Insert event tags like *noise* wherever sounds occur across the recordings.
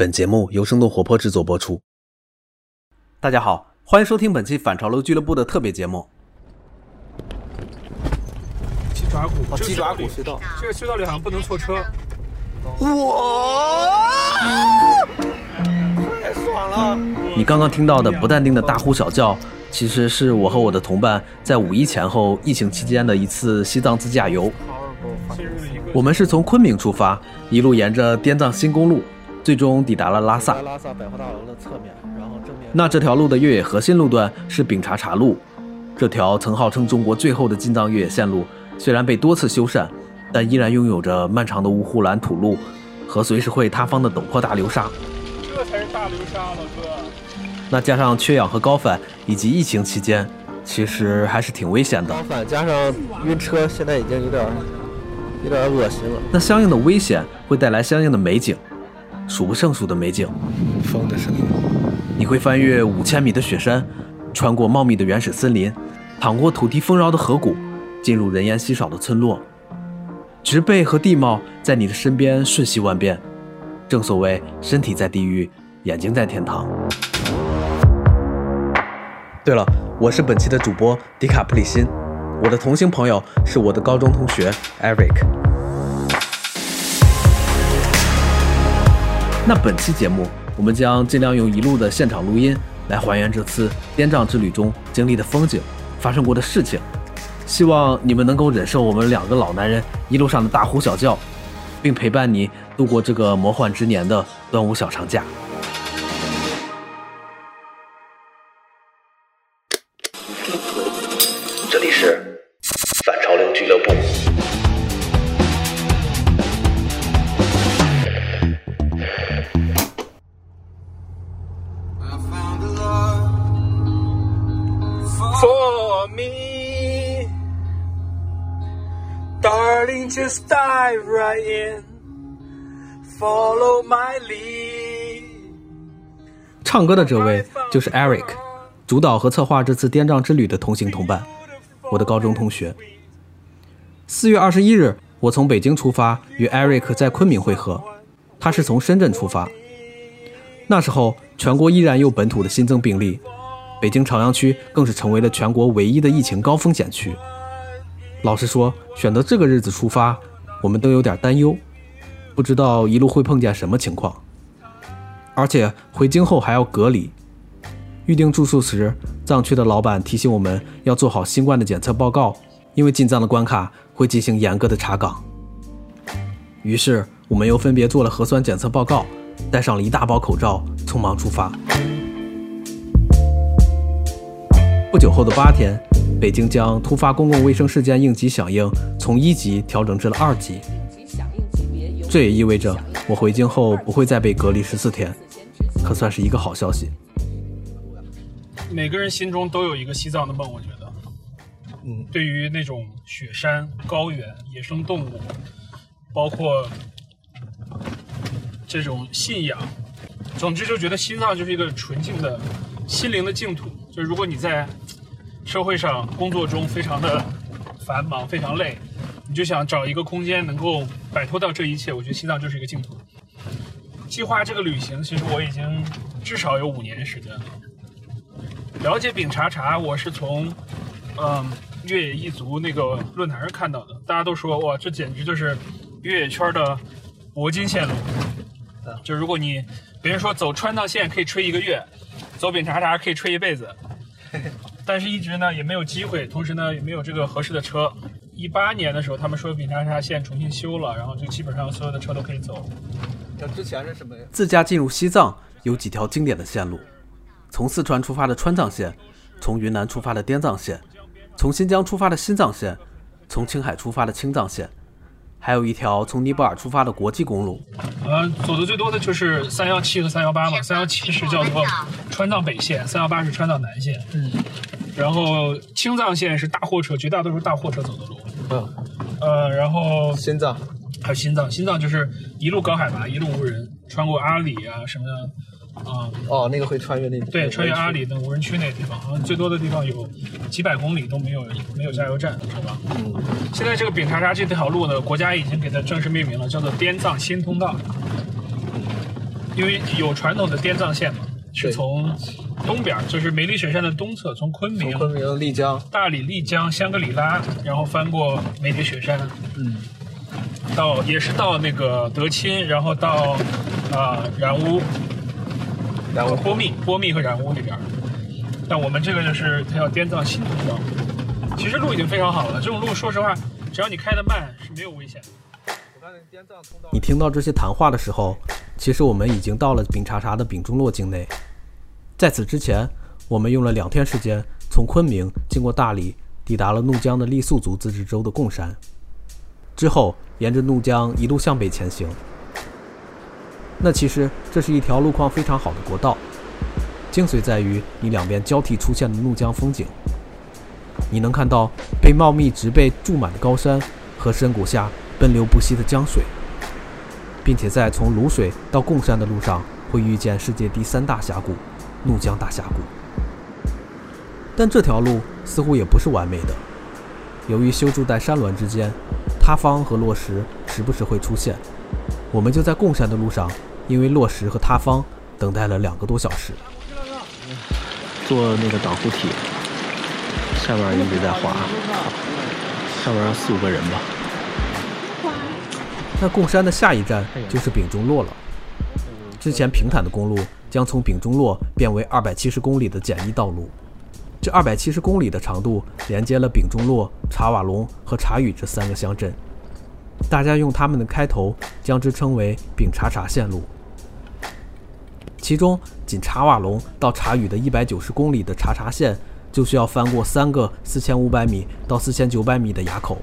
本节目由生动活泼制作播出。大家好，欢迎收听本期反潮流俱乐部的特别节目。鸡爪骨，哦，鸡爪骨隧道这个隧道里好像不能错车。哇太爽了！你刚刚听到的不淡定的大呼小叫，其实是我和我的同伴在五一前后疫情期间的一次西藏自驾游。我们是从昆明出发，一路沿着滇藏新公路，最终抵达了拉萨在。拉萨百货大楼的侧面，然后正面那这条路的越野核心路段是丙察察路，这条曾号称中国最后的进藏越野线路，虽然被多次修缮，但依然拥有着漫长的乌呼兰土路和随时会塌方的陡坡大流沙。这才是大流沙，老哥。那加上缺氧和高反，以及疫情期间，其实还是挺危险的高。反加上晕车，现在已经有点有点恶心了。那相应的危险会带来相应的美景，数不胜数的美景。风的声音，你会翻越五千米的雪山，穿过茂密的原始森林，淌过土地丰饶的河谷，进入人烟稀少的村落。植被和地貌在你的身边瞬息万变，正所谓身体在地狱，眼睛在天堂。对了，我是本期的主播迪卡普里辛，我的同行朋友是我的高中同学 Eric。那本期节目，我们将尽量用一路的现场录音来还原这次滇藏之旅中经历的风景、发生过的事情。希望你们能够忍受我们两个老男人一路上的大呼小叫，并陪伴你度过这个魔幻之年的端午小长假。唱歌的这位就是 Eric，主导和策划这次滇藏之旅的同行同伴，我的高中同学。四月二十一日，我从北京出发，与 Eric 在昆明会合。他是从深圳出发。那时候，全国依然有本土的新增病例，北京朝阳区更是成为了全国唯一的疫情高风险区。老实说，选择这个日子出发，我们都有点担忧，不知道一路会碰见什么情况。而且回京后还要隔离。预定住宿时，藏区的老板提醒我们要做好新冠的检测报告，因为进藏的关卡会进行严格的查岗。于是，我们又分别做了核酸检测报告，带上了一大包口罩，匆忙出发。不久后的八天，北京将突发公共卫生事件应急响应从一级调整至了二级。这也意味着我回京后不会再被隔离十四天，可算是一个好消息。每个人心中都有一个西藏的梦，我觉得。嗯，对于那种雪山、高原、野生动物，包括这种信仰，总之就觉得西藏就是一个纯净的心灵的净土。就是如果你在社会上、工作中非常的繁忙、非常累，你就想找一个空间能够摆脱掉这一切，我觉得西藏就是一个净土。计划这个旅行，其实我已经至少有五年时间了。了解丙察察，我是从嗯越野一族那个论坛上看到的，大家都说哇，这简直就是越野圈的铂金线路。就如果你别人说走川藏线可以吹一个月，走丙察察可以吹一辈子，*laughs* 但是一直呢也没有机会，同时呢也没有这个合适的车。一八年的时候，他们说丙察察线重新修了，然后就基本上所有的车都可以走。那之前是什么呀？自驾进入西藏有几条经典的线路：从四川出发的川藏线，从云南出发的滇藏线，从新疆出发的新藏线，从青海出发的青藏线，还有一条从尼泊尔出发的国际公路。呃，走的最多的就是三幺七和三幺八嘛，三幺七是叫做川藏北线，三幺八是川藏南线。嗯，然后青藏线是大货车，绝大多数大货车走的路。嗯，呃，然后心脏，还有新藏，新藏就是一路高海拔，一路无人，穿过阿里啊什么的，啊、哦，那个会穿越那对，穿越阿里的无人区那个地方，好像最多的地方有几百公里都没有没有加油站，是吧？嗯，现在这个丙察察这条路呢，国家已经给它正式命名了，叫做滇藏新通道。因为有传统的滇藏线嘛，是从东边儿，就是梅里雪山的东侧，从昆明、昆明、丽江，大理、丽江、香格里拉，然后翻过梅里雪山，嗯，到也是到那个德钦，然后到啊、染乌、然后波密、波密和染乌那边儿。但我们这个就是它要滇藏新通道，其实路已经非常好了。这种路说实话，只要你开得慢是没有危险的。你听到这些谈话的时候，其实我们已经到了丙察察的丙中洛境内。在此之前，我们用了两天时间从昆明经过大理，抵达了怒江的傈僳族自治州的贡山。之后，沿着怒江一路向北前行。那其实这是一条路况非常好的国道，精髓在于你两边交替出现的怒江风景。你能看到被茂密植被筑满的高山和深谷下奔流不息的江水，并且在从卤水到贡山的路上会遇见世界第三大峡谷——怒江大峡谷。但这条路似乎也不是完美的，由于修筑在山峦之间，塌方和落石时不时会出现。我们就在贡山的路上，因为落石和塌方，等待了两个多小时。做那个挡护体，下面一直在滑，上面四五个人吧。那贡山的下一站就是丙中洛了。之前平坦的公路将从丙中洛变为二百七十公里的简易道路。这二百七十公里的长度连接了丙中洛、查瓦龙和察语这三个乡镇，大家用他们的开头将之称为丙察察线路。其中，仅查瓦龙到察语的一百九十公里的察察线，就需要翻过三个四千五百米到四千九百米的垭口。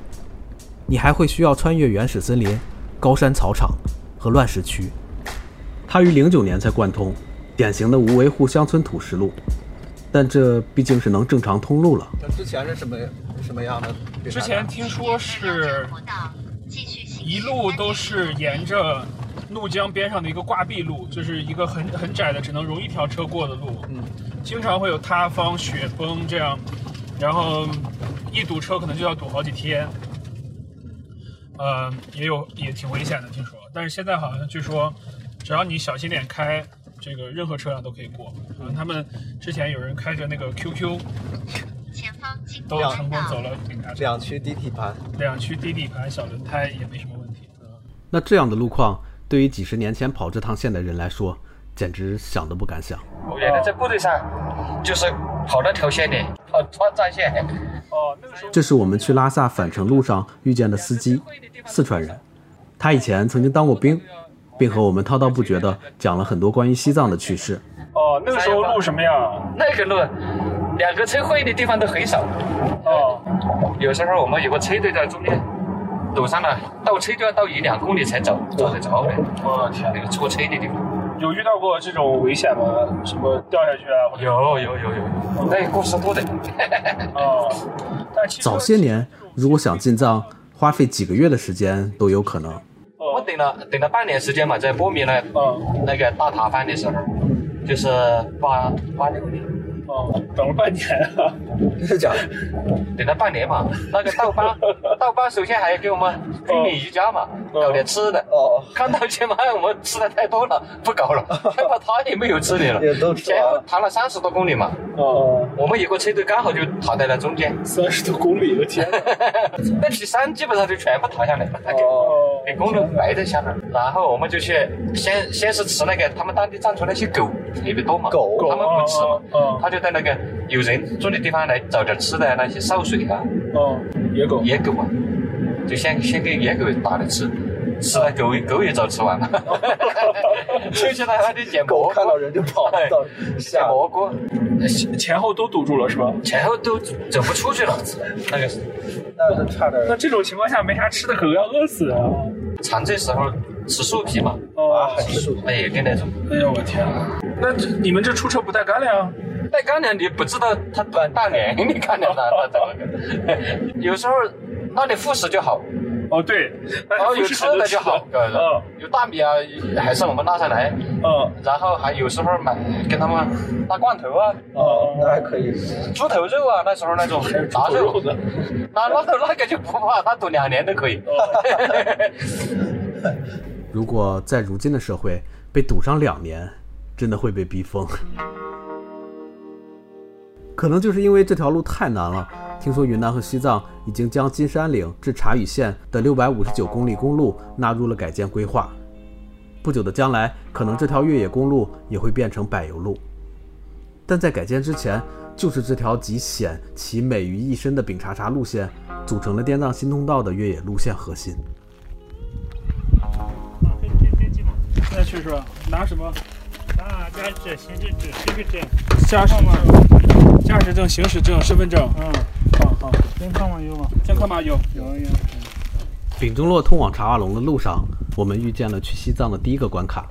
你还会需要穿越原始森林、高山草场和乱石区。它于零九年才贯通，典型的无维护乡村土石路。但这毕竟是能正常通路了。那之前是什么什么样的？之前听说是一路都是沿着怒江边上的一个挂壁路，就是一个很很窄的，只能容一条车过的路。嗯，经常会有塌方、雪崩这样，然后一堵车可能就要堵好几天。呃，也有也挺危险的，听说。但是现在好像据说，只要你小心点开，这个任何车辆都可以过。嗯，他们之前有人开着那个 QQ，都成功走了警察两驱低底盘，两驱低底盘小轮胎也没什么问题。那这样的路况，对于几十年前跑这趟线的人来说，简直想都不敢想。我原来在部队上就是跑那条线的，跑川藏线。哦，那个时候这是我们去拉萨返程路上遇见的司机，四川人。他以前曾经当过兵，并和我们滔滔不绝地讲了很多关于西藏的趣事。哦，那个时候路什么样？那个路，两个车会的地方都很少。哦，有时候我们有个车队在中间堵上了，倒车就要倒一两公里才走，走得着的。我天，那个错车的地方。有遇到过这种危险吗？什么掉下去啊？有有有有，那个故事多的。*laughs* 哦，但其实早些年，如果想进藏，花费几个月的时间都有可能。我等了等了半年时间嘛，在波米那嗯那个大塔饭的时候，就是八八六年。哦，等了半年啊。*laughs* 真的假的？等了半年嘛，那个道班，*laughs* 道班首先还要给我们军旅瑜伽嘛，搞点吃的。哦，看到前面我们吃的太多了，不搞了，*laughs* 害怕他也没有吃的了。也都吃前后谈了三十多公里嘛，哦，我们有个车队刚好就躺在了中间，三十多公里，我天！那批山基本上就全部逃下来了，那个哦，给公路埋在下面。然后我们就去先先是吃那个他们当地藏族那些狗特别多嘛，狗他们不吃哦哦嘛，他就在那个有人住的地方来找点吃的，那些潲水啊。哦，野狗。野狗啊，就先先给野狗打了吃，吃了狗狗也早吃完了，*laughs* 就现在还得捡蘑菇，狗看到人就跑，到捡吓蘑菇，前后都堵住了是吧？前后都走不出去了。*laughs* 那个那就差点那这种情况下没啥吃的，可能要饿死啊！长这时候吃树皮嘛，哦，吃树那也跟那种哎呦我天啊！那你们这出车不带干粮？带干粮，你不知道他短大年，*laughs* 你看着它它怎么？*laughs* 有时候那里副食就好，哦对，那然后有吃的就好，嗯有大米啊，还是我们拉上来，嗯然后还有时候买跟他们拉罐头啊。哦，那还可以。猪头肉啊，那时候那种杂肉肉的，那那那个就不怕，它堵两年都可以。*laughs* 如果在如今的社会，被堵上两年，真的会被逼疯。可能就是因为这条路太难了。听说云南和西藏已经将金山岭至察隅县的六百五十九公里公路纳入了改建规划。不久的将来，可能这条越野公路也会变成柏油路。但在改建之前，就是这条集险其美于一身的丙察察路线，组成了滇藏新通道的越野路线核心。现在去是吧？拿什么？啊，驾驶证、行驶证、身份证。驾驶证、驾驶证、行驶证、身份证。嗯，好好，健康码有吗？健康码有。有有。丙中洛通往茶瓦龙的路上，我们遇见了去西藏的第一个关卡。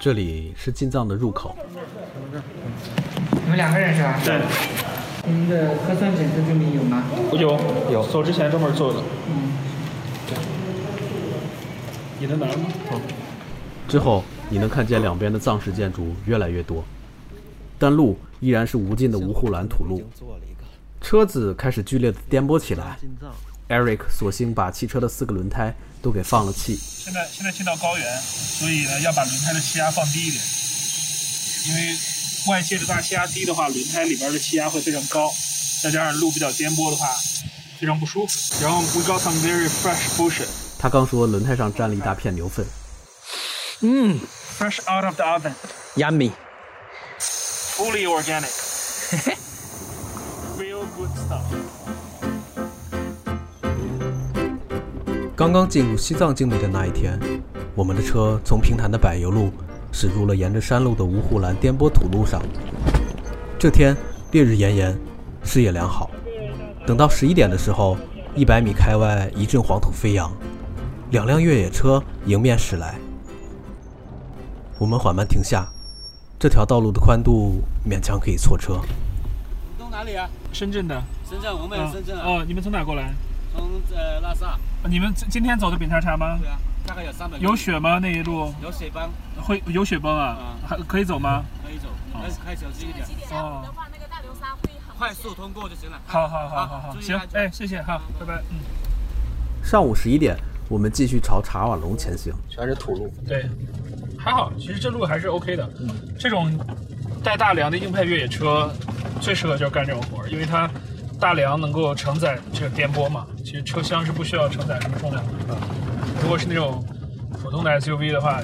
这里是进藏的入口。你们两个人是吧？对。你们的核酸检测证明有吗？有有，走之前专门做的。嗯。你的拿了吗？好。之后你能看见两边的藏式建筑越来越多，但路依然是无尽的无护栏土路。车子开始剧烈的颠簸起来。Eric 索性把汽车的四个轮胎都给放了气。现在现在进到高原，所以呢要把轮胎的气压放低一点，因为外界的大气压低的话，轮胎里边的气压会非常高，再加上路比较颠簸的话，非常不舒服。然后 we got some very fresh bullshit。他刚说轮胎上沾了一大片牛粪。嗯，fresh out of the oven。Fully organic。*laughs* Real good stuff。刚刚进入西藏境内的那一天，我们的车从平坦的柏油路驶入了沿着山路的无护栏颠簸土路上。这天烈日炎炎，视野良好。等到十一点的时候，一百米开外一阵黄土飞扬，两辆越野车迎面驶来。我们缓慢停下，这条道路的宽度勉强可以错车。从哪里啊？深圳的。深圳，我们也是深圳啊。哦，你们从哪过来？从呃拉萨。你们今天走的丙察察吗？对啊，大概有三百。有雪吗？那一路？有雪崩。会有雪崩啊？还可以走吗？可以走，但是开小心一点。哦。快速通过就行了。好好好好好，行，哎，谢谢，好，拜拜。嗯。上午十一点，我们继续朝茶瓦龙前行，全是土路。对。还好，其实这路还是 OK 的。这种带大梁的硬派越野车最适合就是干这种活儿，因为它大梁能够承载这个颠簸嘛。其实车厢是不需要承载什么重量的。如果是那种普通的 SUV 的话，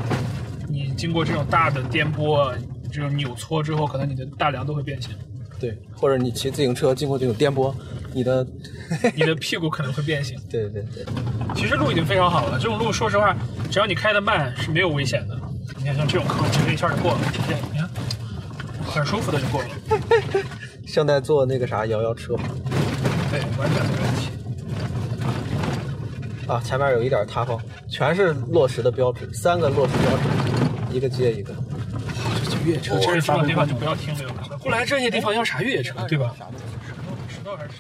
你经过这种大的颠簸、这种扭搓之后，可能你的大梁都会变形。对，或者你骑自行车经过这种颠簸，你的 *laughs* 你的屁股可能会变形。对对对。其实路已经非常好了，这种路说实话，只要你开得慢是没有危险的。你看，像这种坑，直接一下就过了，直接你看，很舒服的就过了。*laughs* 像在坐那个啥摇摇车。对，完全没问题。啊，前面有一点塌方，全是落石的标志，三个落石标志，一个接一个。这越野车，这种地方就不要停留了。不来这些地方要啥越野车，对吧？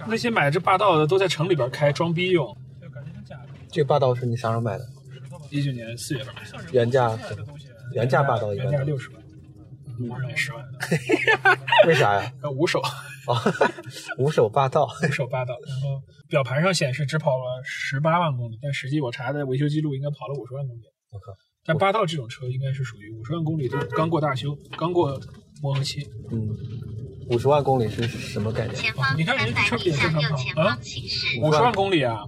那些买这霸道的都在城里边开装逼用。这个霸道是你啥时候买的？一九年四月份买的。原价。原价霸道原价六十万，我认为十万。*laughs* 为啥呀？五手。啊，*laughs* 五手霸道。五手霸道。然后表盘上显示只跑了十八万公里，但实际我查的维修记录应该跑了五十万公里。我靠！但霸道这种车应该是属于五十万公里都刚过大修，刚过磨合期。嗯，五十万公里是什么概念？你看人家车也正常跑啊，五十万公里啊，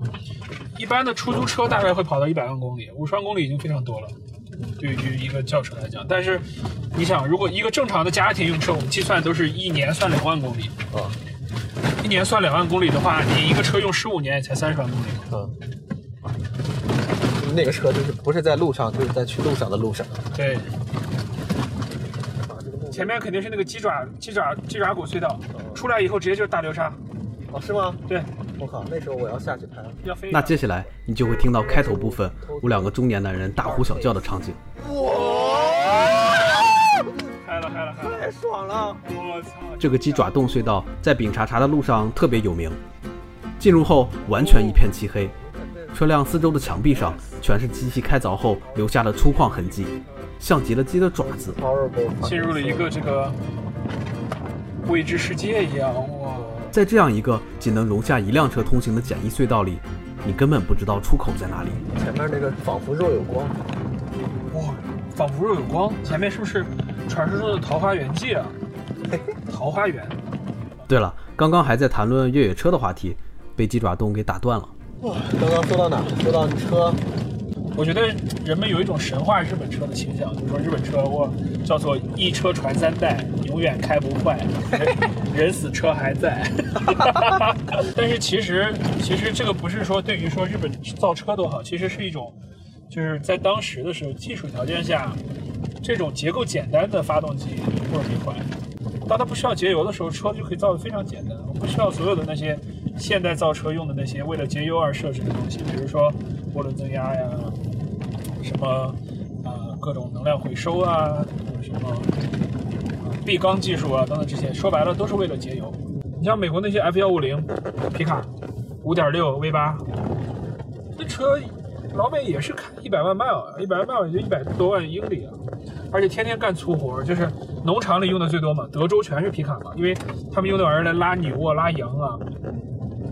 一般的出租车大概会跑到一百万公里，五十万公里已经非常多了。对于一个轿车来讲，但是你想，如果一个正常的家庭用车，我们计算都是一年算两万公里啊，一年算两万公里的话，你一个车用十五年也才三十万公里啊。那个车就是不是在路上，就是在去路上的路上。对，前面肯定是那个鸡爪鸡爪鸡爪骨隧道，出来以后直接就是大流沙。哦，是吗？对。我靠，那时候我要下去拍。那接下来你就会听到开头部分我两个中年男人大呼小叫的场景。哇！嗨了开了开了！太爽了！我操！这个鸡爪洞隧道在丙察察的路上特别有名。进入后完全一片漆黑，车辆四周的墙壁上全是机器开凿后留下的粗犷痕迹，像极了鸡的爪子。进入了一个这个未知世界一样。在这样一个仅能容下一辆车通行的简易隧道里，你根本不知道出口在哪里。前面那个仿佛若有光。哇仿佛若有光，前面是不是传说中的桃花源记啊？*laughs* 桃花源。对了，刚刚还在谈论越野车的话题，被鸡爪洞给打断了。哇刚刚说到哪？说到车，我觉得人们有一种神话日本车的倾向，就是说日本车我叫做一车传三代，永远开不坏，人 *laughs* 人死车还在。*laughs* 但是其实其实这个不是说对于说日本造车多好，其实是一种就是在当时的时候技术条件下，这种结构简单的发动机不容易坏。当它不需要节油的时候，车就可以造得非常简单，我不需要所有的那些现代造车用的那些为了节油而设置的东西，比如说涡轮增压呀，什么啊、各种能量回收啊，啊闭缸技术啊等等这些，说白了都是为了节油。你像美国那些 F 幺五零皮卡，五点六 V 八，那车老美也是开一百万 mile，一百万 mile 也就一百多万英里啊，而且天天干粗活，就是农场里用的最多嘛，德州全是皮卡嘛，因为他们用那玩意儿来拉牛啊、拉羊啊，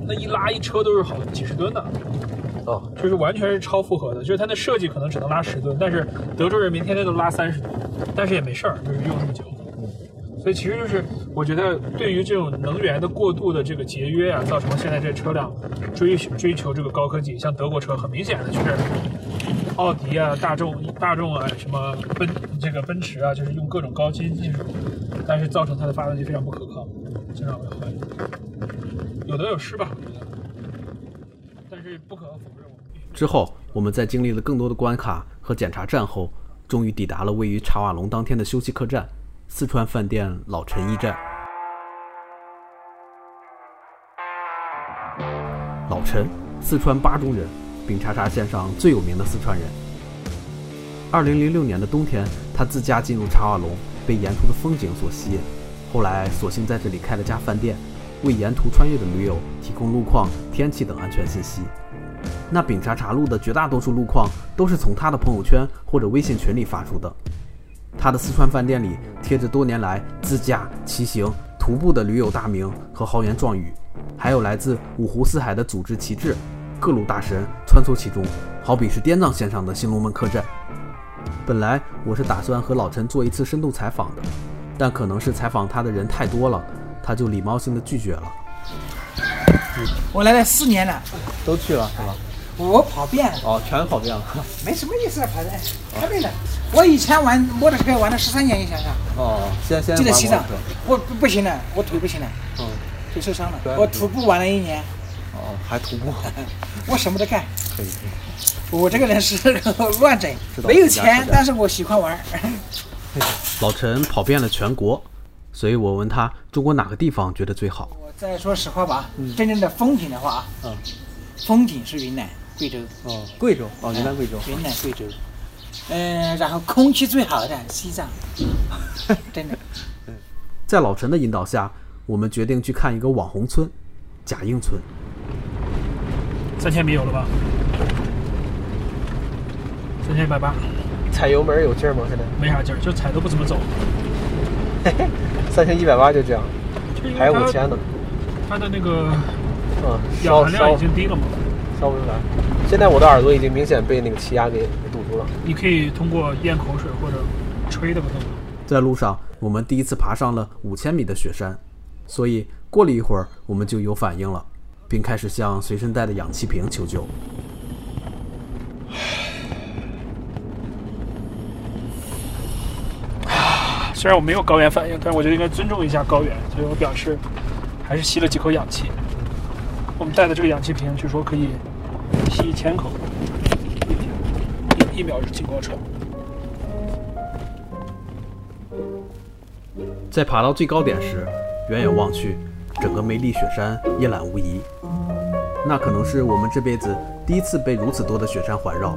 那一拉一车都是好几十吨的。哦，就是完全是超负荷的，就是它的设计可能只能拉十吨，但是德州人民天天都拉三十吨，但是也没事儿，就是用这么久。所以其实就是我觉得对于这种能源的过度的这个节约啊，造成了现在这车辆追追求这个高科技，像德国车很明显的就是奥迪啊、大众、大众啊、什么奔这个奔驰啊，就是用各种高新技术，但是造成它的发动机非常不可靠，经常会坏。有得有失吧，我觉得，不可否认，之后，我们在经历了更多的关卡和检查站后，终于抵达了位于茶瓦龙当天的休息客栈——四川饭店老陈驿站。老陈，四川巴中人，丙察察线上最有名的四川人。二零零六年的冬天，他自驾进入茶瓦龙，被沿途的风景所吸引，后来索性在这里开了家饭店，为沿途穿越的驴友提供路况、天气等安全信息。那丙察察路的绝大多数路况都是从他的朋友圈或者微信群里发出的。他的四川饭店里贴着多年来自驾、骑行、徒步的驴友大名和豪言壮语，还有来自五湖四海的组织旗帜，各路大神穿梭其中，好比是滇藏线上的新龙门客栈。本来我是打算和老陈做一次深度采访的，但可能是采访他的人太多了，他就礼貌性的拒绝了。我来了四年了，都去了是吧？我跑遍了，哦，全跑遍了。没什么意思，跑的太累了。我以前玩摩托车玩了十三年，你想想，哦，现在就在西藏玩摩托车，我不不行了，我腿不行了，嗯，腿受伤了。我徒步玩了一年，哦，还徒步，*laughs* 我什么都干。可以可以。我这个人是 *laughs* 乱整没有钱但是我喜欢玩。*laughs* 老陈跑遍了全国，所以我问他中国哪个地方觉得最好。我再说实话吧，真正的风景的话啊，嗯风景是云南、贵州，哦，贵州，哦，云南贵州。云南、贵州。嗯，然后空气最好的西藏，*laughs* 真的。在老陈的引导下，我们决定去看一个网红村——贾应村。三千米有了吧？三千一百八，踩油门有劲儿吗？现在没啥劲儿，就踩都不怎么走。*laughs* 三千一百八就这样，还有五千呢。它的那个嗯，氧含量已经低了嘛，烧不出来。现在我的耳朵已经明显被那个气压给给堵住了。你可以通过咽口水或者吹的不动。在路上，我们第一次爬上了五千米的雪山，所以过了一会儿，我们就有反应了，并开始向随身带的氧气瓶求救。*sighs* 虽然我没有高原反应，但是我觉得应该尊重一下高原，所以我表示还是吸了几口氧气。我们带的这个氧气瓶，据说可以吸一千口，一一秒是进光车。在爬到最高点时，远远望去，整个梅里雪山一览无遗。那可能是我们这辈子第一次被如此多的雪山环绕，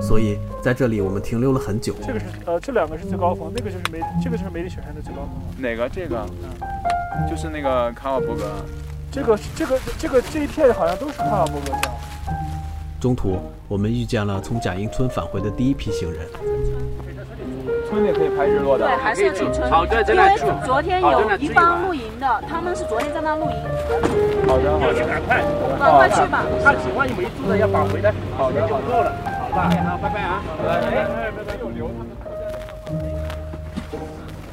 所以在这里我们停留了很久。这个是呃，这两个是最高峰，那个就是梅，这个就是梅里雪山的最高峰。哪个？这个，就是那个卡瓦伯格。这个这个这个这一片好像都是卡瓦伯格江。中途，我们遇见了从贾英村返回的第一批行人。村里可以拍日落的。对，还是要进村。好的，在因为。昨天有一帮露营的，他们是昨天在那露营，好的，好的。赶快，赶快去吧。他只万一没住的要返回的，好的，好的。好拜拜啊。拜拜，有留他们。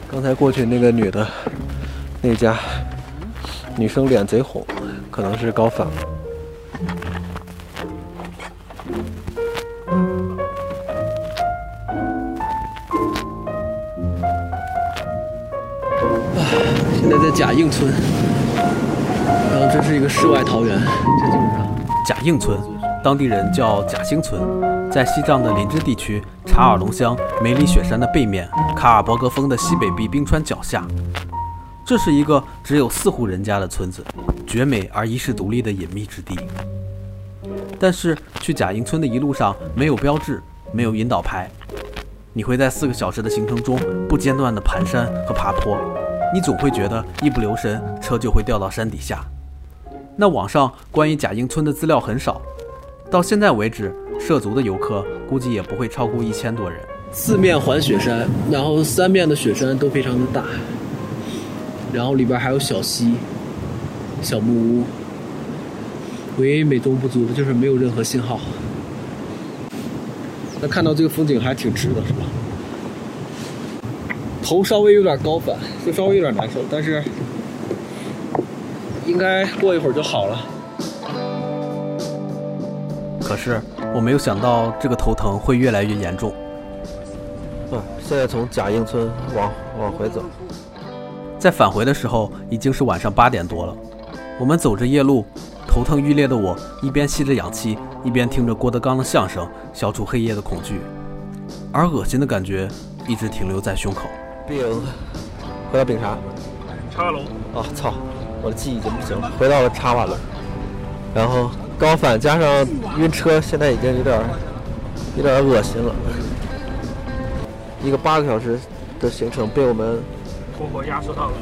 刚才过去那个女的，那家女生脸贼红，可能是高反。现在在贾应村，然后这是一个世外桃源，这基本上贾应村，当地人叫贾兴村，在西藏的林芝地区查尔龙乡梅里雪山的背面，卡尔伯格峰的西北壁冰川脚下。这是一个只有四户人家的村子，绝美而遗世独立的隐秘之地。但是去贾应村的一路上没有标志，没有引导牌，你会在四个小时的行程中不间断的盘山和爬坡。你总会觉得一不留神，车就会掉到山底下。那网上关于贾英村的资料很少，到现在为止，涉足的游客估计也不会超过一千多人。四面环雪山，然后三面的雪山都非常的大，然后里边还有小溪、小木屋。唯一美中不足的就是没有任何信号。那看到这个风景还挺值的，是吧？头稍微有点高反，就稍微有点难受，但是应该过一会儿就好了。可是我没有想到这个头疼会越来越严重。嗯，现在从贾应村往往回走，在返回的时候已经是晚上八点多了。我们走着夜路，头疼欲裂的我一边吸着氧气，一边听着郭德纲的相声，消除黑夜的恐惧，而恶心的感觉一直停留在胸口。饼，回到饼茶。茶瓦楼。啊操！我的记忆已经不行了。回到了茶碗楼，然后高反加上晕车，现在已经有点有点恶心了。一个八个小时的行程被我们活活压缩到了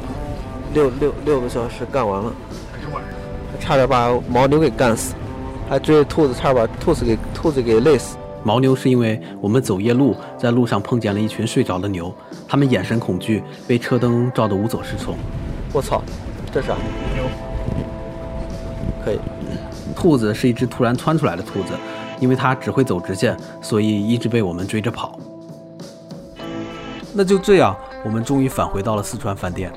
六六六个小时干完了，还是晚上。差点把牦牛给干死，还追着兔子，差点把兔子给兔子给累死。牦牛是因为我们走夜路，在路上碰见了一群睡着的牛，他们眼神恐惧，被车灯照得无所适从。我操，这啥？牛。可以。兔子是一只突然窜出来的兔子，因为它只会走直线，所以一直被我们追着跑。那就这样，我们终于返回到了四川饭店。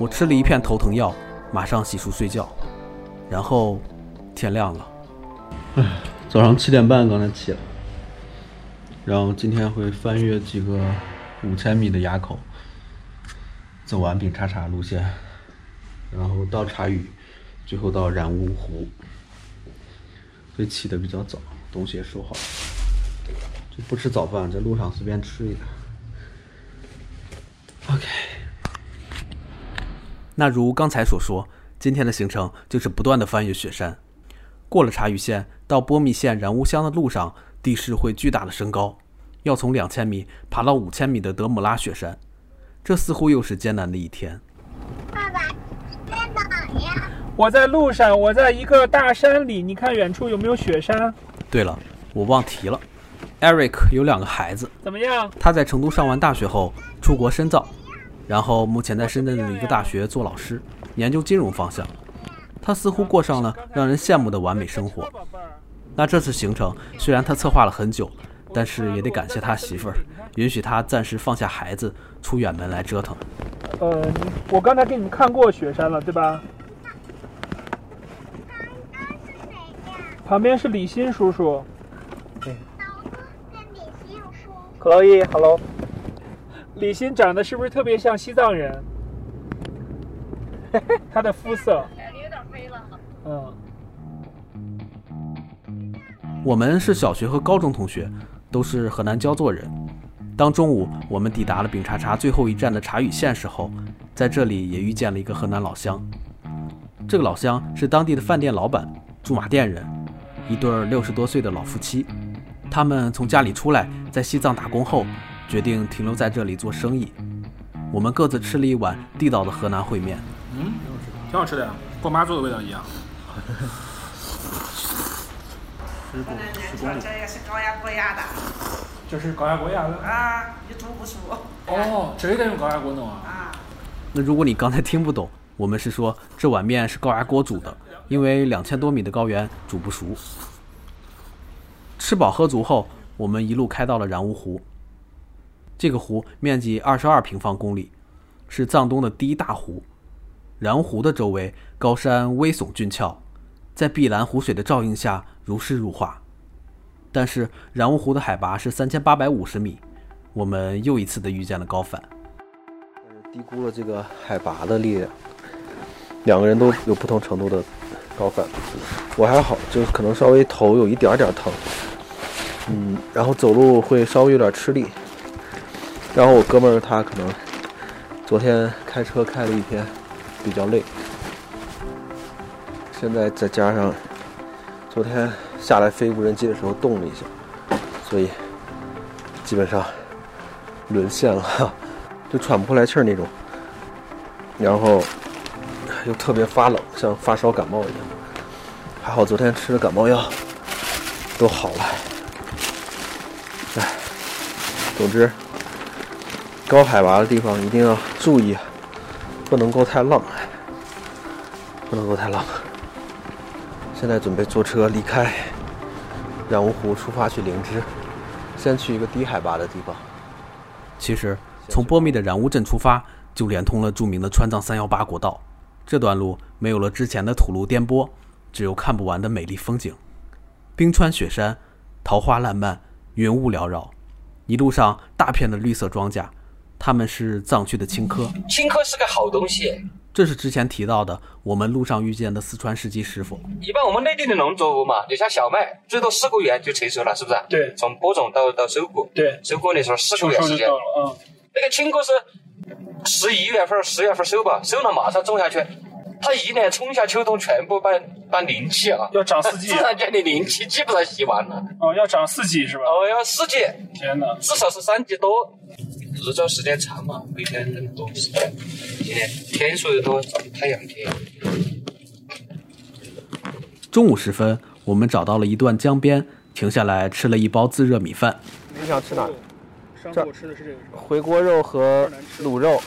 我吃了一片头疼药，马上洗漱睡觉，然后天亮了。唉。早上七点半刚才起来，然后今天会翻越几个五千米的垭口，走完丙察察路线，然后到察隅，最后到染乌湖。所以起的比较早，东西也收好，就不吃早饭，在路上随便吃一点。OK，那如刚才所说，今天的行程就是不断的翻越雪山。过了察隅县到波密县然乌乡的路上，地势会巨大的升高，要从两千米爬到五千米的德姆拉雪山，这似乎又是艰难的一天。爸爸，在哪呀？我在路上，我在一个大山里。你看远处有没有雪山？对了，我忘提了，Eric 有两个孩子，怎么样？他在成都上完大学后出国深造，然后目前在深圳的一个大学做老师，研究金融方向。他似乎过上了让人羡慕的完美生活。那这次行程虽然他策划了很久，但是也得感谢他媳妇儿，允许他暂时放下孩子出远门来折腾。呃，我刚才给你们看过雪山了，对吧？旁边是李欣叔叔。对。可以，Hello。李欣长得是不是特别像西藏人？*laughs* 他的肤色。嗯，我们是小学和高中同学，都是河南焦作人。当中午我们抵达了丙察察最后一站的察隅县时候，在这里也遇见了一个河南老乡。这个老乡是当地的饭店老板，驻马店人，一对六十多岁的老夫妻。他们从家里出来，在西藏打工后，决定停留在这里做生意。我们各自吃了一碗地道的河南烩面，嗯，挺好吃的呀，跟我妈做的味道一样。*laughs* 十公十公里。这也是高压锅压的。这是高压锅压的。啊，你煮不熟。哦，这得用高压锅弄啊。啊。那如果你刚才听不懂，我们是说这碗面是高压锅煮的，因为两千多米的高原煮不熟。吃饱喝足后，我们一路开到了然乌湖。这个湖面积二十二平方公里，是藏东的第一大湖。然乌湖的周围高山巍耸峻峭，在碧蓝湖水的照映下如诗如画。但是然乌湖的海拔是三千八百五十米，我们又一次的遇见了高反。低估了这个海拔的力量，两个人都有不同程度的高反。我还好，就是可能稍微头有一点点疼，嗯，然后走路会稍微有点吃力。然后我哥们儿他可能昨天开车开了一天，比较累。现在再加上昨天下来飞无人机的时候动了一下，所以基本上沦陷了，*laughs* 就喘不过来气儿那种。然后又特别发冷，像发烧感冒一样。还好昨天吃的感冒药都好了。哎，总之。高海拔的地方一定要注意，不能够太浪，不能够太浪。现在准备坐车离开染乌湖，出发去灵芝，先去一个低海拔的地方。其实从波密的染乌镇出发，就连通了著名的川藏三幺八国道。这段路没有了之前的土路颠簸，只有看不完的美丽风景：冰川雪山、桃花烂漫、云雾缭绕，一路上大片的绿色庄稼。它们是藏区的青稞，青稞是个好东西。这是之前提到的，我们路上遇见的四川司机师傅。一般我们内地的农作物嘛，你像小麦，最多四个月就成熟了，是不是？对。从播种到到收割，对，收割的时候四个月时间。嗯。那个青稞是十一月份、十月份收吧，收了马上种下去，它一年春夏秋冬全部把把灵气啊，要长四季，*laughs* 自然界的灵气基本上吸完了。哦，要长四季是吧？哦，要四季。天哪！至少是三季多。日照时间长嘛，每天很多时间，天天数又多，太阳天。中午时分，我们找到了一段江边，停下来吃了一包自热米饭。你想吃哪？这我吃的是这个回锅肉和卤肉，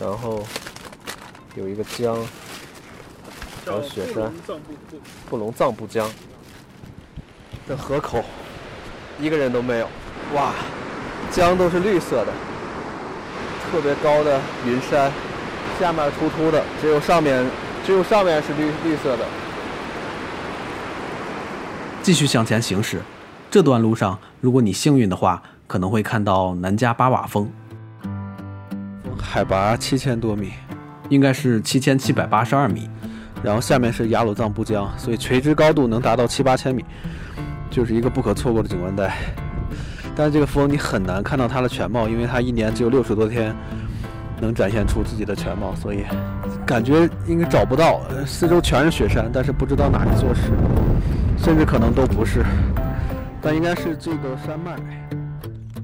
然后有一个姜，还有雪山，布隆藏布江。这河口一个人都没有，哇，江都是绿色的。特别高的云山，下面秃秃的，只有上面，只有上面是绿绿色的。继续向前行驶，这段路上，如果你幸运的话，可能会看到南迦巴瓦峰，海拔七千多米，应该是七千七百八十二米。然后下面是雅鲁藏布江，所以垂直高度能达到七八千米，就是一个不可错过的景观带。但是这个峰你很难看到它的全貌，因为它一年只有六十多天能展现出自己的全貌，所以感觉应该找不到。四周全是雪山，但是不知道哪一座是，甚至可能都不是，但应该是这个山脉。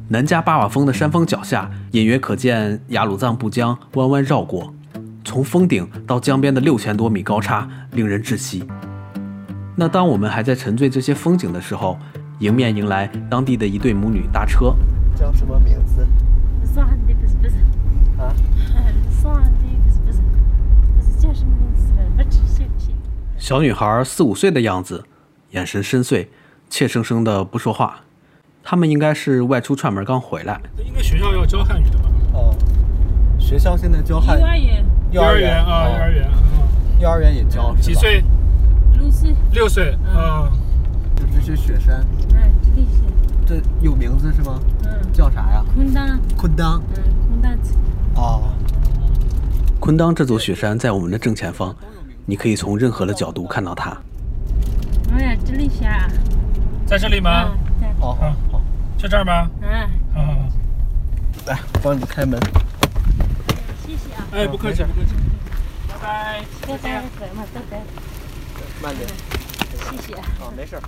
南迦巴瓦峰的山峰脚下，隐约可见雅鲁藏布江弯弯绕过，从峰顶到江边的六千多米高差令人窒息。那当我们还在沉醉这些风景的时候，迎面迎来当地的一对母女搭车，叫什么名字？算的不是不是啊，*laughs* 算的不是不是不是叫什么名字了，不记性起。小女孩四五岁的样子，眼神深邃，怯生生的不说话。他们应该是外出串门刚回来。应该学校要教汉语的吧？哦，学校现在教汉语。幼儿园。幼儿园啊，幼儿园。幼儿园也教。几岁？六岁。六岁啊。这是雪山。这有名字是吗？嗯。叫啥呀？昆当。昆当。嗯，昆当。哦。昆当这座雪山在我们的正前方，你可以从任何的角度看到它。哎呀，这里下。在这里吗？在。好好好，就这儿吗？嗯。好好好。来，帮你开门。谢谢啊。哎，不客气，不客气。拜拜。拜拜，拜拜。慢点。谢谢啊。哦，没事。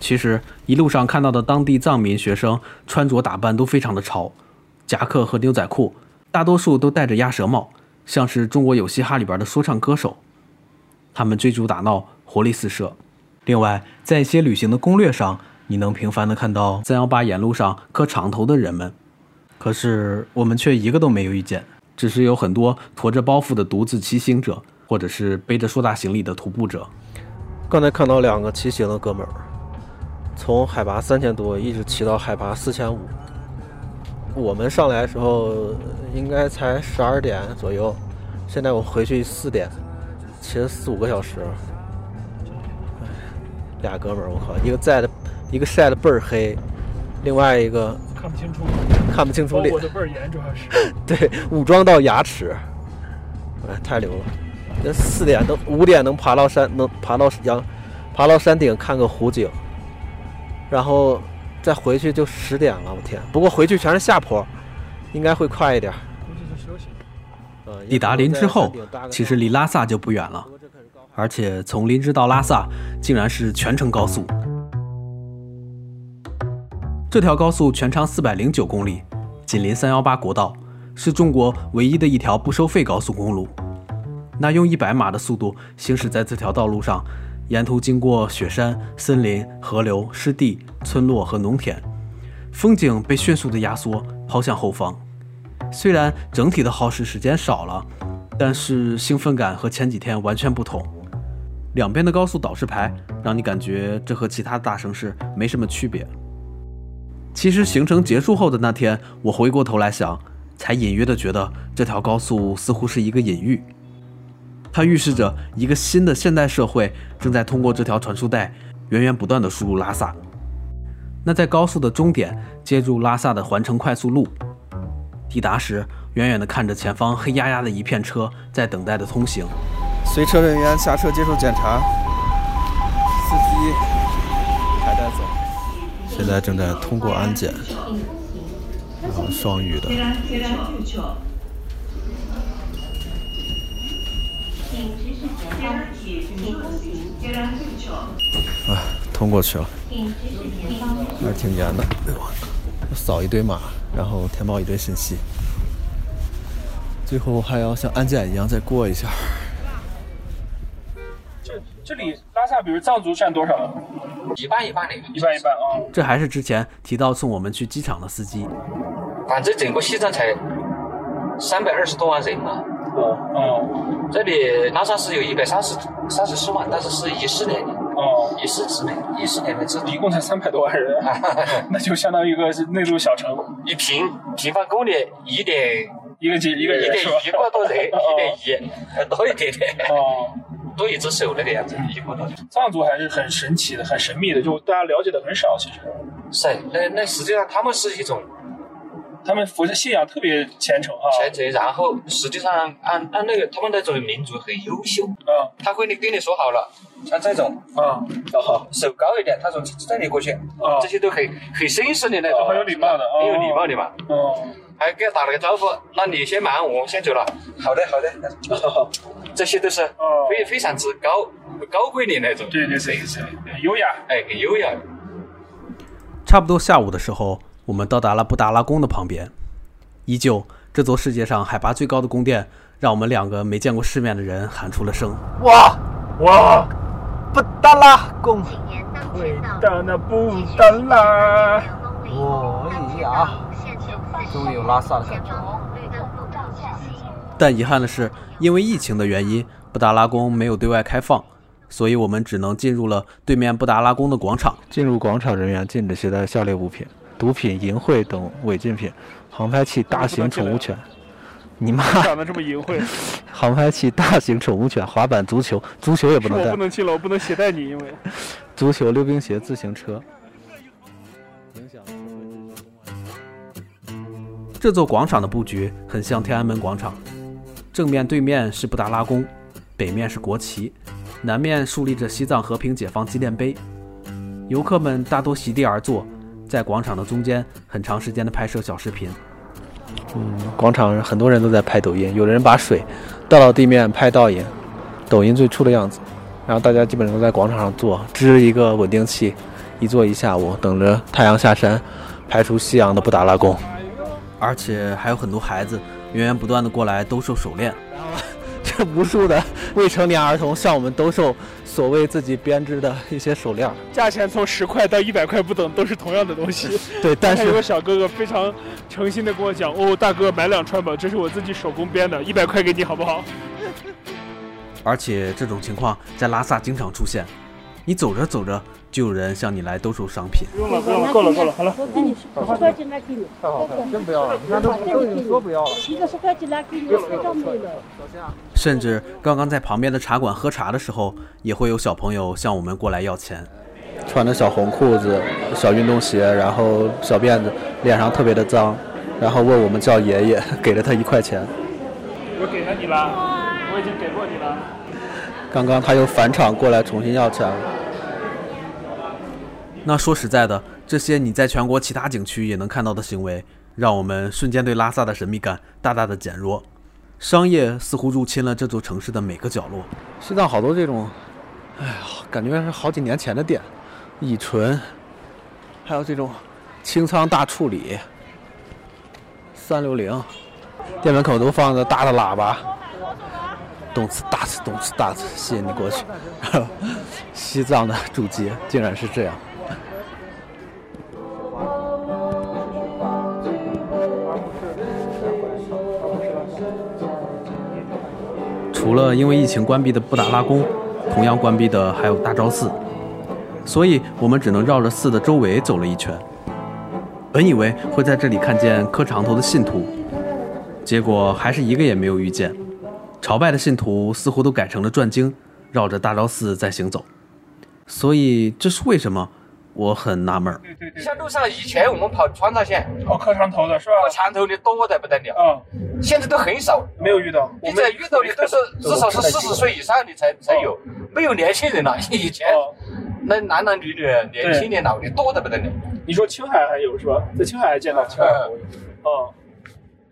其实一路上看到的当地藏民学生穿着打扮都非常的潮，夹克和牛仔裤，大多数都戴着鸭舌帽，像是中国有嘻哈里边的说唱歌手。他们追逐打闹，活力四射。另外，在一些旅行的攻略上，你能频繁的看到三幺八沿路上磕长头的人们，可是我们却一个都没有遇见，只是有很多驮着包袱的独自骑行者，或者是背着硕大行李的徒步者。刚才看到两个骑行的哥们儿。从海拔三千多一直骑到海拔四千五，我们上来的时候应该才十二点左右，现在我回去四点，骑了四五个小时。唉俩哥们儿，我靠，一个在的，一个晒的倍儿黑，另外一个看不清楚，看不清楚脸我，的倍儿严，主要是。*laughs* 对，武装到牙齿，哎，太牛了！这四点都五点能爬到山，能爬到阳，爬到山顶看个湖景，然后再回去就十点了，我天！不过回去全是下坡，应该会快一点。估计是休息。呃抵达林之后，其实离拉萨就不远了，而且从林芝到拉萨竟然是全程高速。这条高速全长四百零九公里，紧邻三幺八国道，是中国唯一的一条不收费高速公路。那用一百码的速度行驶在这条道路上，沿途经过雪山、森林、河流、湿地、村落和农田，风景被迅速的压缩，抛向后方。虽然整体的耗时时间少了，但是兴奋感和前几天完全不同。两边的高速导示牌让你感觉这和其他大城市没什么区别。其实行程结束后的那天，我回过头来想，才隐约的觉得这条高速似乎是一个隐喻，它预示着一个新的现代社会正在通过这条传输带源源不断的输入拉萨。那在高速的终点接入拉萨的环城快速路，抵达时，远远地看着前方黑压压的一片车在等待的通行。随车人员下车接受检查，司机还带走。现在正在通过安检，然后双语的。啊，通过去了，还是挺严的。扫一堆码，然后填报一堆信息，最后还要像安检一样再过一下。这这里拉萨，比如藏族占多少？一半一半的，一半一半啊。这还是之前提到送我们去机场的司机。反正整个西藏才三百二十多万人嘛。哦哦这里拉萨是有一百三十三十四万，但是是一四年的，哦，一四之内，一四年的制度。一共才三百多万人，*laughs* 那就相当于一个内陆小城，一平平方公里一点一个几一个一点？一个多人，*laughs* 哦一点一，呃多一点点，哦，多一只手那个样子，一个多。藏族还是很神奇的，很神秘的，就大家了解的很少。其实是，那那实际上他们是一种他们佛教信仰特别虔诚哈。虔诚，然后实际上按按那个他们那种民族很优秀，啊他会跟你说好了，像这种啊，哦手高一点，他从这里过去，啊这些都很很绅士的那种，很有礼貌的哦很有礼貌的嘛。哦，还给他打了个招呼，那你先忙，我先走了。好的，好的。哦这些都是哦非非常之高高贵的那种，对对对优雅。哎，很优雅。差不多下午的时候，我们到达了布达拉宫的旁边。依旧，这座世界上海拔最高的宫殿，让我们两个没见过世面的人喊出了声。哇，哇，布达拉宫，伟大的布达拉。我呀，终于有拉萨的感觉。但遗憾的是，因为疫情的原因，布达拉宫没有对外开放，所以我们只能进入了对面布达拉宫的广场。进入广场，人员禁止携带下列物品：毒品、淫秽等违禁品，航拍器、大型宠物犬。你妈！*laughs* 长得这么淫秽，航拍器、大型宠物犬、滑板、足球，足球也不能带我不。能进了，我不能携带你，因为 *laughs* 足球、溜冰鞋、自行车。这座广场的布局很像天安门广场，正面对面是布达拉宫，北面是国旗，南面竖立着西藏和平解放纪念碑。游客们大多席地而坐，在广场的中间很长时间的拍摄小视频。嗯，广场上很多人都在拍抖音，有的人把水倒到地面拍倒影，抖音最初的样子。然后大家基本上都在广场上坐，支一个稳定器，一坐一下午，等着太阳下山，拍出夕阳的布达拉宫。而且还有很多孩子源源不断的过来兜售手链。*laughs* 这无数的未成年儿童向我们兜售所谓自己编织的一些手链。价钱从十块到一百块不等，都是同样的东西。*laughs* 对，但是有个小哥哥非常诚心的跟我讲：“哦，大哥买两串吧，这是我自己手工编的，一百块给你好不好而且这种情况在拉萨经常出现，你走着走着就有人向你来兜售商品。不用了，不用了，够了，够了，好了。我给你十块钱拿给你，太好了，真不要了，你看都都已经说不要了。一个十块钱拿给你，非常美了。甚至刚刚在旁边的茶馆喝茶的时候，也会有小朋友向我们过来要钱。穿着小红裤子、小运动鞋，然后小辫子，脸上特别的脏，然后问我们叫爷爷，给了他一块钱。我给了你了，我已经给过你了。刚刚他又返场过来重新要钱了。那说实在的，这些你在全国其他景区也能看到的行为，让我们瞬间对拉萨的神秘感大大的减弱。商业似乎入侵了这座城市的每个角落。西藏好多这种，哎呀，感觉是好几年前的店，乙醇，还有这种清仓大处理，三六零，店门口都放着大的喇叭，动次打次，动次打次，吸引你过去。*laughs* 西藏的主街竟然是这样。除了因为疫情关闭的布达拉宫，同样关闭的还有大昭寺，所以我们只能绕着寺的周围走了一圈。本以为会在这里看见磕长头的信徒，结果还是一个也没有遇见。朝拜的信徒似乎都改成了转经，绕着大昭寺在行走。所以这是为什么？我很纳闷儿。像路上以前我们跑川藏线，哦，磕长头的是吧？磕长头的多得不得了，嗯，现在都很少。没有遇到。你在遇到的都是至少是四十岁以上的才才有，没有年轻人了。以前那男男女女、年轻的、老的多得不得了。你说青海还有是吧？在青海还见到青海湖。哦。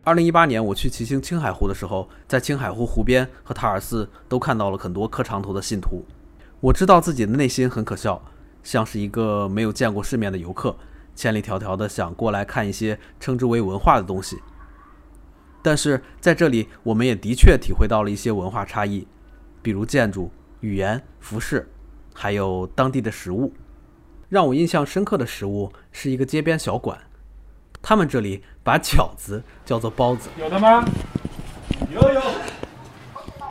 二零一八年我去骑行青海湖的时候，在青海湖湖边和塔尔寺都看到了很多磕长头的信徒。我知道自己的内心很可笑，像是一个没有见过世面的游客，千里迢迢的想过来看一些称之为文化的东西。但是在这里，我们也的确体会到了一些文化差异，比如建筑、语言、服饰，还有当地的食物。让我印象深刻的食物是一个街边小馆，他们这里把饺子叫做包子。有的吗？有有。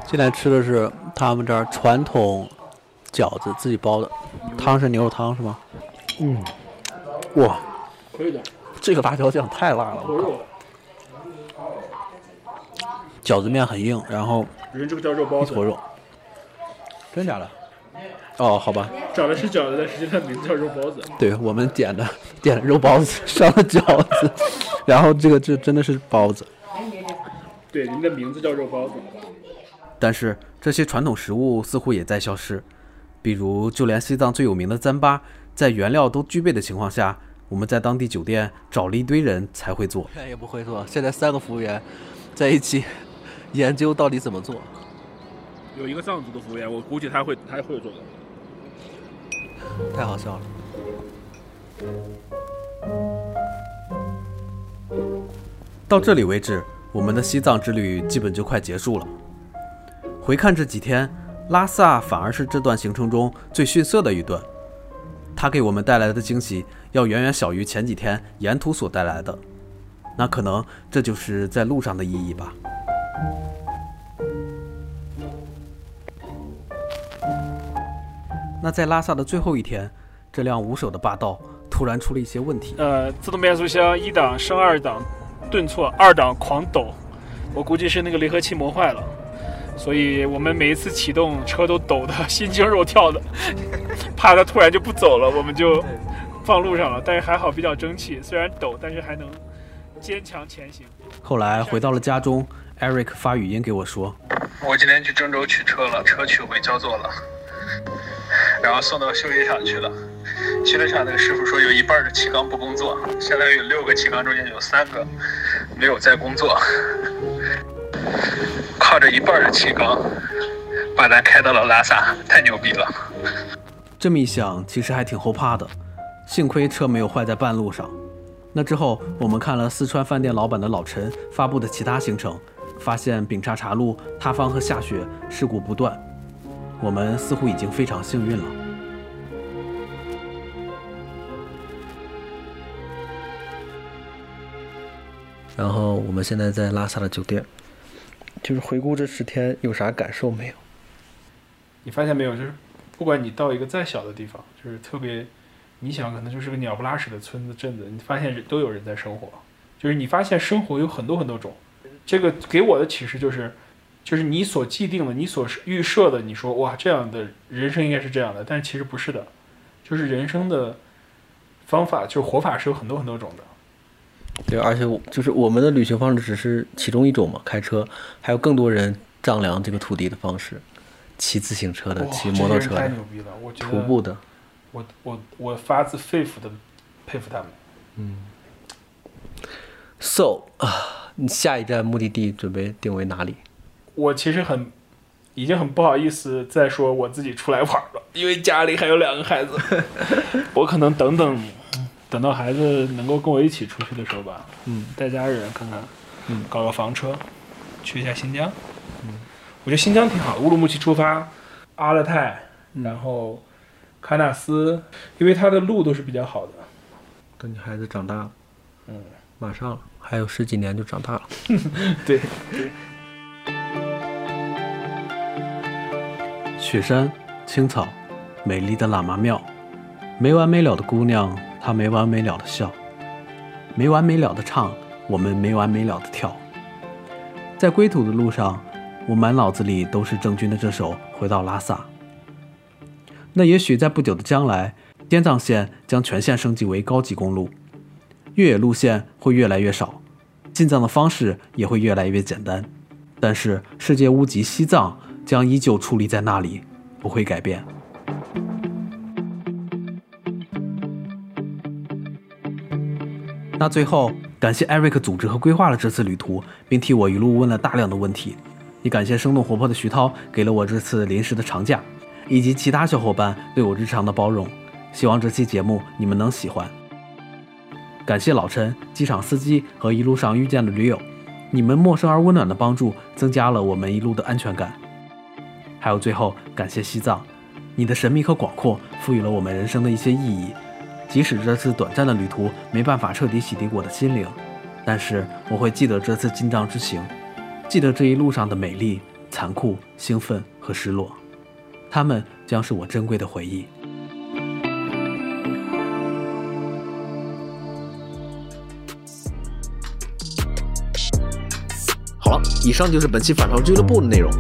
现在吃的是他们这儿传统饺子，自己包的，汤是牛肉汤是吗？嗯，哇，可以的。这个辣椒酱太辣了，我靠！饺子面很硬，然后人这个叫肉包子，一坨肉，真假的？哦，好吧。找的是饺子，但实际上名字叫肉包子。对我们点的点的肉包子上了饺子，*laughs* 然后这个这真的是包子。对，您的名字叫肉包子。但是这些传统食物似乎也在消失，比如就连西藏最有名的糌粑，在原料都具备的情况下，我们在当地酒店找了一堆人才会做。也不会做，现在三个服务员在一起研究到底怎么做。有一个藏族的服务员，我估计他会他会做的。太好笑了。到这里为止，我们的西藏之旅基本就快结束了。回看这几天，拉萨反而是这段行程中最逊色的一段，它给我们带来的惊喜要远远小于前几天沿途所带来的。那可能这就是在路上的意义吧。那在拉萨的最后一天，这辆无手的霸道突然出了一些问题。呃，自动变速箱一档升二档顿挫，二档狂抖，我估计是那个离合器磨坏了，所以我们每一次启动车都抖得 *laughs* 心惊肉跳的，怕它突然就不走了，我们就放路上了。但是还好比较争气，虽然抖，但是还能坚强前行。后来回到了家中，Eric 发语音给我说：“我今天去郑州取车了，车取回焦作了。”然后送到修理厂去了，修理厂那个师傅说有一半的气缸不工作，相当于有六个气缸中间有三个没有在工作，靠着一半的气缸把咱开到了拉萨，太牛逼了。这么一想，其实还挺后怕的，幸亏车没有坏在半路上。那之后，我们看了四川饭店老板的老陈发布的其他行程，发现丙察察路塌方和下雪事故不断。我们似乎已经非常幸运了。然后我们现在在拉萨的酒店，就是回顾这十天有啥感受没有？你发现没有，就是不管你到一个再小的地方，就是特别，你想可能就是个鸟不拉屎的村子镇子，你发现都有人在生活，就是你发现生活有很多很多种。这个给我的启示就是，就是你所既定的、你所预设的，你说哇这样的人生应该是这样的，但是其实不是的，就是人生的方法，就是活法是有很多很多种的。对，而且我就是我们的旅行方式只是其中一种嘛，开车，还有更多人丈量这个土地的方式，骑自行车的，骑摩托车的这些人太牛，逼了，我觉得徒步的，我我我发自肺腑的佩服他们。嗯。So 啊，你下一站目的地准备定为哪里？我其实很已经很不好意思再说我自己出来玩了，因为家里还有两个孩子，*laughs* 我可能等等等到孩子能够跟我一起出去的时候吧，嗯，带家人看看，嗯，搞个房车，去一下新疆，嗯，我觉得新疆挺好，乌鲁木齐出发，阿勒泰，然后喀纳斯，因为它的路都是比较好的，等你孩子长大了，嗯，马上了，还有十几年就长大了。对 *laughs* 对。雪山、青草、美丽的喇嘛庙，没完没了的姑娘，她没完没了的笑，没完没了的唱，我们没完没了的跳。在归途的路上，我满脑子里都是郑钧的这首《回到拉萨》。那也许在不久的将来，滇藏线将全线升级为高级公路，越野路线会越来越少，进藏的方式也会越来越简单。但是世界屋脊西藏将依旧矗立在那里，不会改变。那最后，感谢 Eric 组织和规划了这次旅途，并替我一路问了大量的问题，也感谢生动活泼的徐涛给了我这次临时的长假，以及其他小伙伴对我日常的包容。希望这期节目你们能喜欢。感谢老陈、机场司机和一路上遇见的驴友，你们陌生而温暖的帮助，增加了我们一路的安全感。还有最后，感谢西藏，你的神秘和广阔赋予了我们人生的一些意义。即使这次短暂的旅途没办法彻底洗涤我的心灵，但是我会记得这次进藏之行，记得这一路上的美丽、残酷、兴奋和失落，它们将是我珍贵的回忆。好了，以上就是本期反潮俱乐部的内容。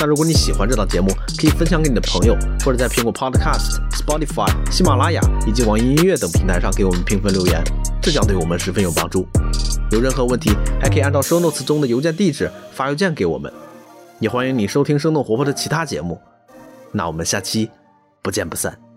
那如果你喜欢这档节目，可以分享给你的朋友，或者在苹果 Podcast、Spotify、喜马拉雅以及网易音乐等平台上给我们评分留言，这将对我们十分有帮助。有任何问题，还可以按照 show notes 中的邮件地址发邮件给我们。也欢迎你收听生动活泼的其他节目。那我们下期不见不散。